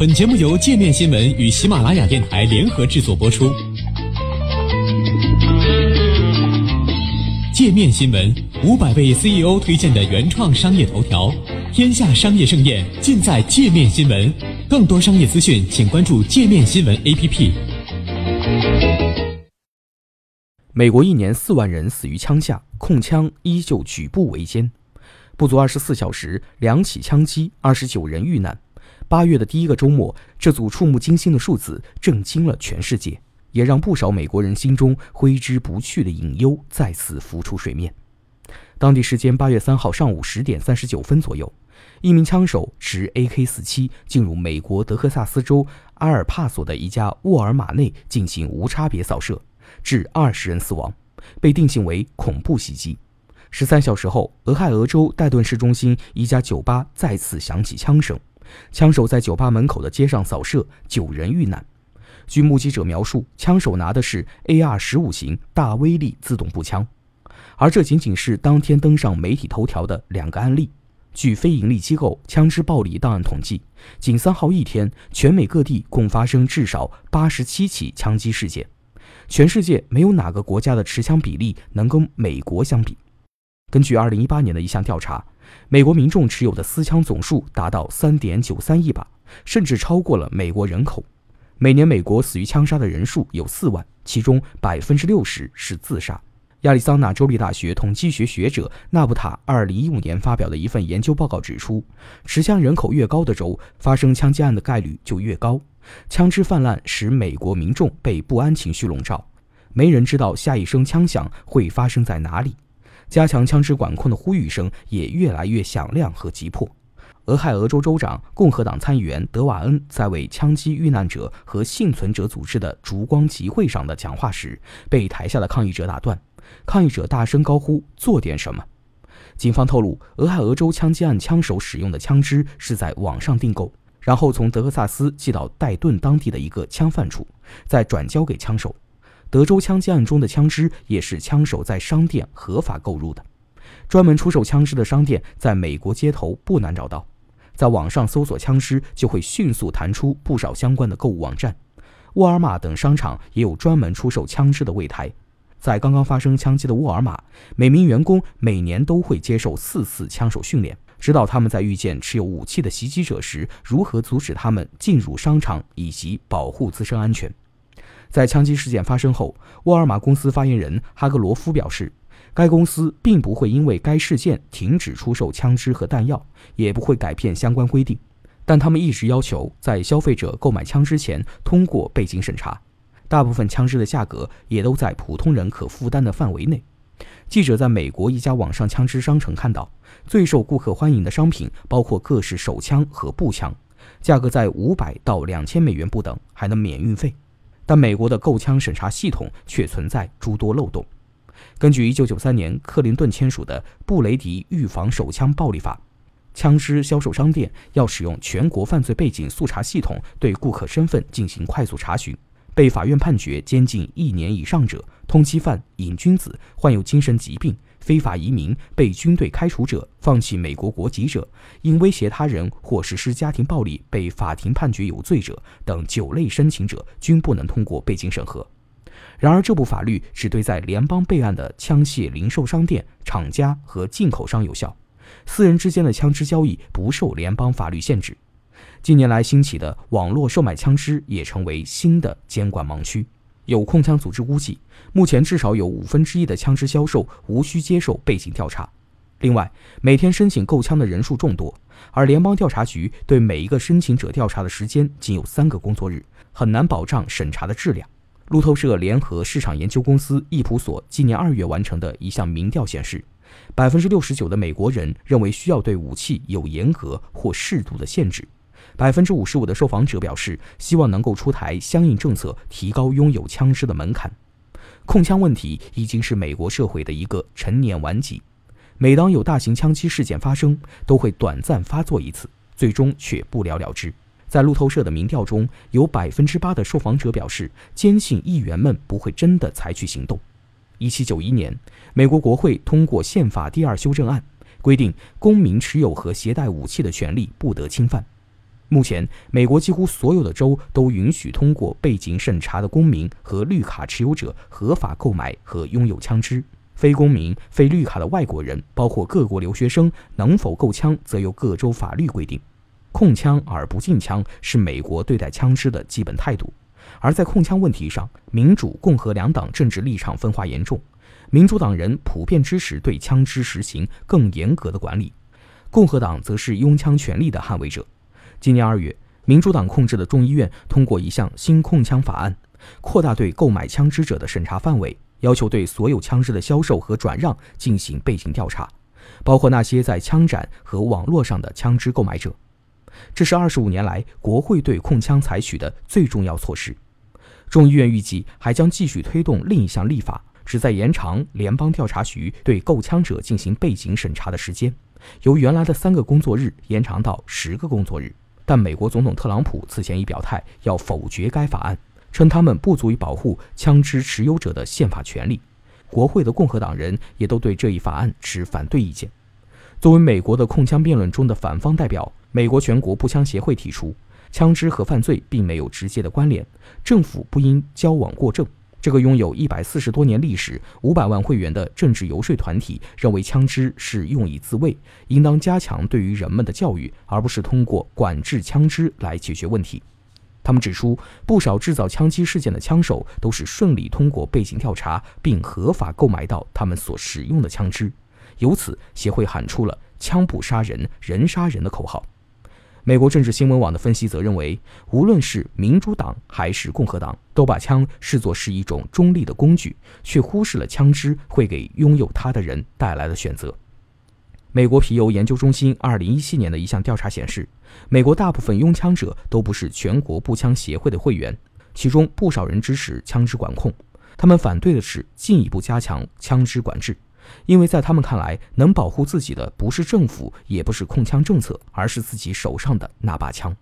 本节目由界面新闻与喜马拉雅电台联合制作播出。界面新闻五百位 CEO 推荐的原创商业头条，天下商业盛宴尽在界面新闻。更多商业资讯，请关注界面新闻 APP。美国一年四万人死于枪下，控枪依旧举步维艰。不足二十四小时，两起枪击，二十九人遇难。八月的第一个周末，这组触目惊心的数字震惊了全世界，也让不少美国人心中挥之不去的隐忧再次浮出水面。当地时间八月三号上午十点三十九分左右，一名枪手持 AK-47 进入美国德克萨斯州阿尔帕索的一家沃尔玛内进行无差别扫射，致二十人死亡，被定性为恐怖袭击。十三小时后，俄亥俄州戴顿市中心一家酒吧再次响起枪声。枪手在酒吧门口的街上扫射，九人遇难。据目击者描述，枪手拿的是 AR-15 型大威力自动步枪，而这仅仅是当天登上媒体头条的两个案例。据非营利机构枪支暴力档案统计，仅三号一天，全美各地共发生至少八十七起枪击事件。全世界没有哪个国家的持枪比例能跟美国相比。根据二零一八年的一项调查。美国民众持有的私枪总数达到三点九三亿把，甚至超过了美国人口。每年美国死于枪杀的人数有四万，其中百分之六十是自杀。亚利桑那州立大学统计学学者纳布塔二零一五年发表的一份研究报告指出，持枪人口越高的州，发生枪击案的概率就越高。枪支泛滥使美国民众被不安情绪笼罩，没人知道下一声枪响会发生在哪里。加强枪支管控的呼吁声也越来越响亮和急迫。俄亥俄州州长、共和党参议员德瓦恩在为枪击遇难者和幸存者组织的烛光集会上的讲话时，被台下的抗议者打断。抗议者大声高呼：“做点什么！”警方透露，俄亥俄州枪击案枪手使用的枪支是在网上订购，然后从德克萨斯寄到戴顿当地的一个枪贩处，再转交给枪手。德州枪击案中的枪支也是枪手在商店合法购入的。专门出售枪支的商店在美国街头不难找到，在网上搜索枪支就会迅速弹出不少相关的购物网站。沃尔玛等商场也有专门出售枪支的柜台。在刚刚发生枪击的沃尔玛，每名员工每年都会接受四次枪手训练，指导他们在遇见持有武器的袭击者时如何阻止他们进入商场以及保护自身安全。在枪击事件发生后，沃尔玛公司发言人哈格罗夫表示，该公司并不会因为该事件停止出售枪支和弹药，也不会改变相关规定。但他们一直要求在消费者购买枪支前通过背景审查。大部分枪支的价格也都在普通人可负担的范围内。记者在美国一家网上枪支商城看到，最受顾客欢迎的商品包括各式手枪和步枪，价格在五百到两千美元不等，还能免运费。但美国的购枪审查系统却存在诸多漏洞。根据1993年克林顿签署的《布雷迪预防手枪暴力法》，枪支销售商店要使用全国犯罪背景速查系统对顾客身份进行快速查询。被法院判决监禁一年以上者、通缉犯、瘾君子、患有精神疾病。非法移民、被军队开除者、放弃美国国籍者、因威胁他人或实施家庭暴力被法庭判决有罪者等九类申请者均不能通过背景审核。然而，这部法律只对在联邦备案的枪械零售商店、厂家和进口商有效，私人之间的枪支交易不受联邦法律限制。近年来兴起的网络售卖枪支也成为新的监管盲区。有控枪组织估计，目前至少有五分之一的枪支销售无需接受背景调查。另外，每天申请购枪的人数众多，而联邦调查局对每一个申请者调查的时间仅有三个工作日，很难保障审查的质量。路透社联合市场研究公司易普所今年二月完成的一项民调显示，百分之六十九的美国人认为需要对武器有严格或适度的限制。百分之五十五的受访者表示，希望能够出台相应政策，提高拥有枪支的门槛。控枪问题已经是美国社会的一个陈年顽疾。每当有大型枪击事件发生，都会短暂发作一次，最终却不了了之。在路透社的民调中，有百分之八的受访者表示，坚信议员们不会真的采取行动。一七九一年，美国国会通过宪法第二修正案，规定公民持有和携带武器的权利不得侵犯。目前，美国几乎所有的州都允许通过背景审查的公民和绿卡持有者合法购买和拥有枪支。非公民、非绿卡的外国人，包括各国留学生，能否购枪，则由各州法律规定。控枪而不禁枪是美国对待枪支的基本态度。而在控枪问题上，民主、共和两党政治立场分化严重。民主党人普遍支持对枪支实行更严格的管理，共和党则是拥枪权利的捍卫者。今年二月，民主党控制的众议院通过一项新控枪法案，扩大对购买枪支者的审查范围，要求对所有枪支的销售和转让进行背景调查，包括那些在枪展和网络上的枪支购买者。这是二十五年来国会对控枪采取的最重要措施。众议院预计还将继续推动另一项立法，旨在延长联邦调查局对购枪者进行背景审查的时间，由原来的三个工作日延长到十个工作日。但美国总统特朗普此前已表态要否决该法案，称他们不足以保护枪支持有者的宪法权利。国会的共和党人也都对这一法案持反对意见。作为美国的控枪辩论中的反方代表，美国全国步枪协会提出，枪支和犯罪并没有直接的关联，政府不应矫枉过正。这个拥有一百四十多年历史、五百万会员的政治游说团体认为，枪支是用以自卫，应当加强对于人们的教育，而不是通过管制枪支来解决问题。他们指出，不少制造枪击事件的枪手都是顺利通过背景调查，并合法购买到他们所使用的枪支。由此，协会喊出了“枪不杀人，人杀人”的口号。美国政治新闻网的分析则认为，无论是民主党还是共和党，都把枪视作是一种中立的工具，却忽视了枪支会给拥有它的人带来的选择。美国皮尤研究中心2017年的一项调查显示，美国大部分拥枪者都不是全国步枪协会的会员，其中不少人支持枪支管控，他们反对的是进一步加强枪支管制。因为在他们看来，能保护自己的不是政府，也不是控枪政策，而是自己手上的那把枪。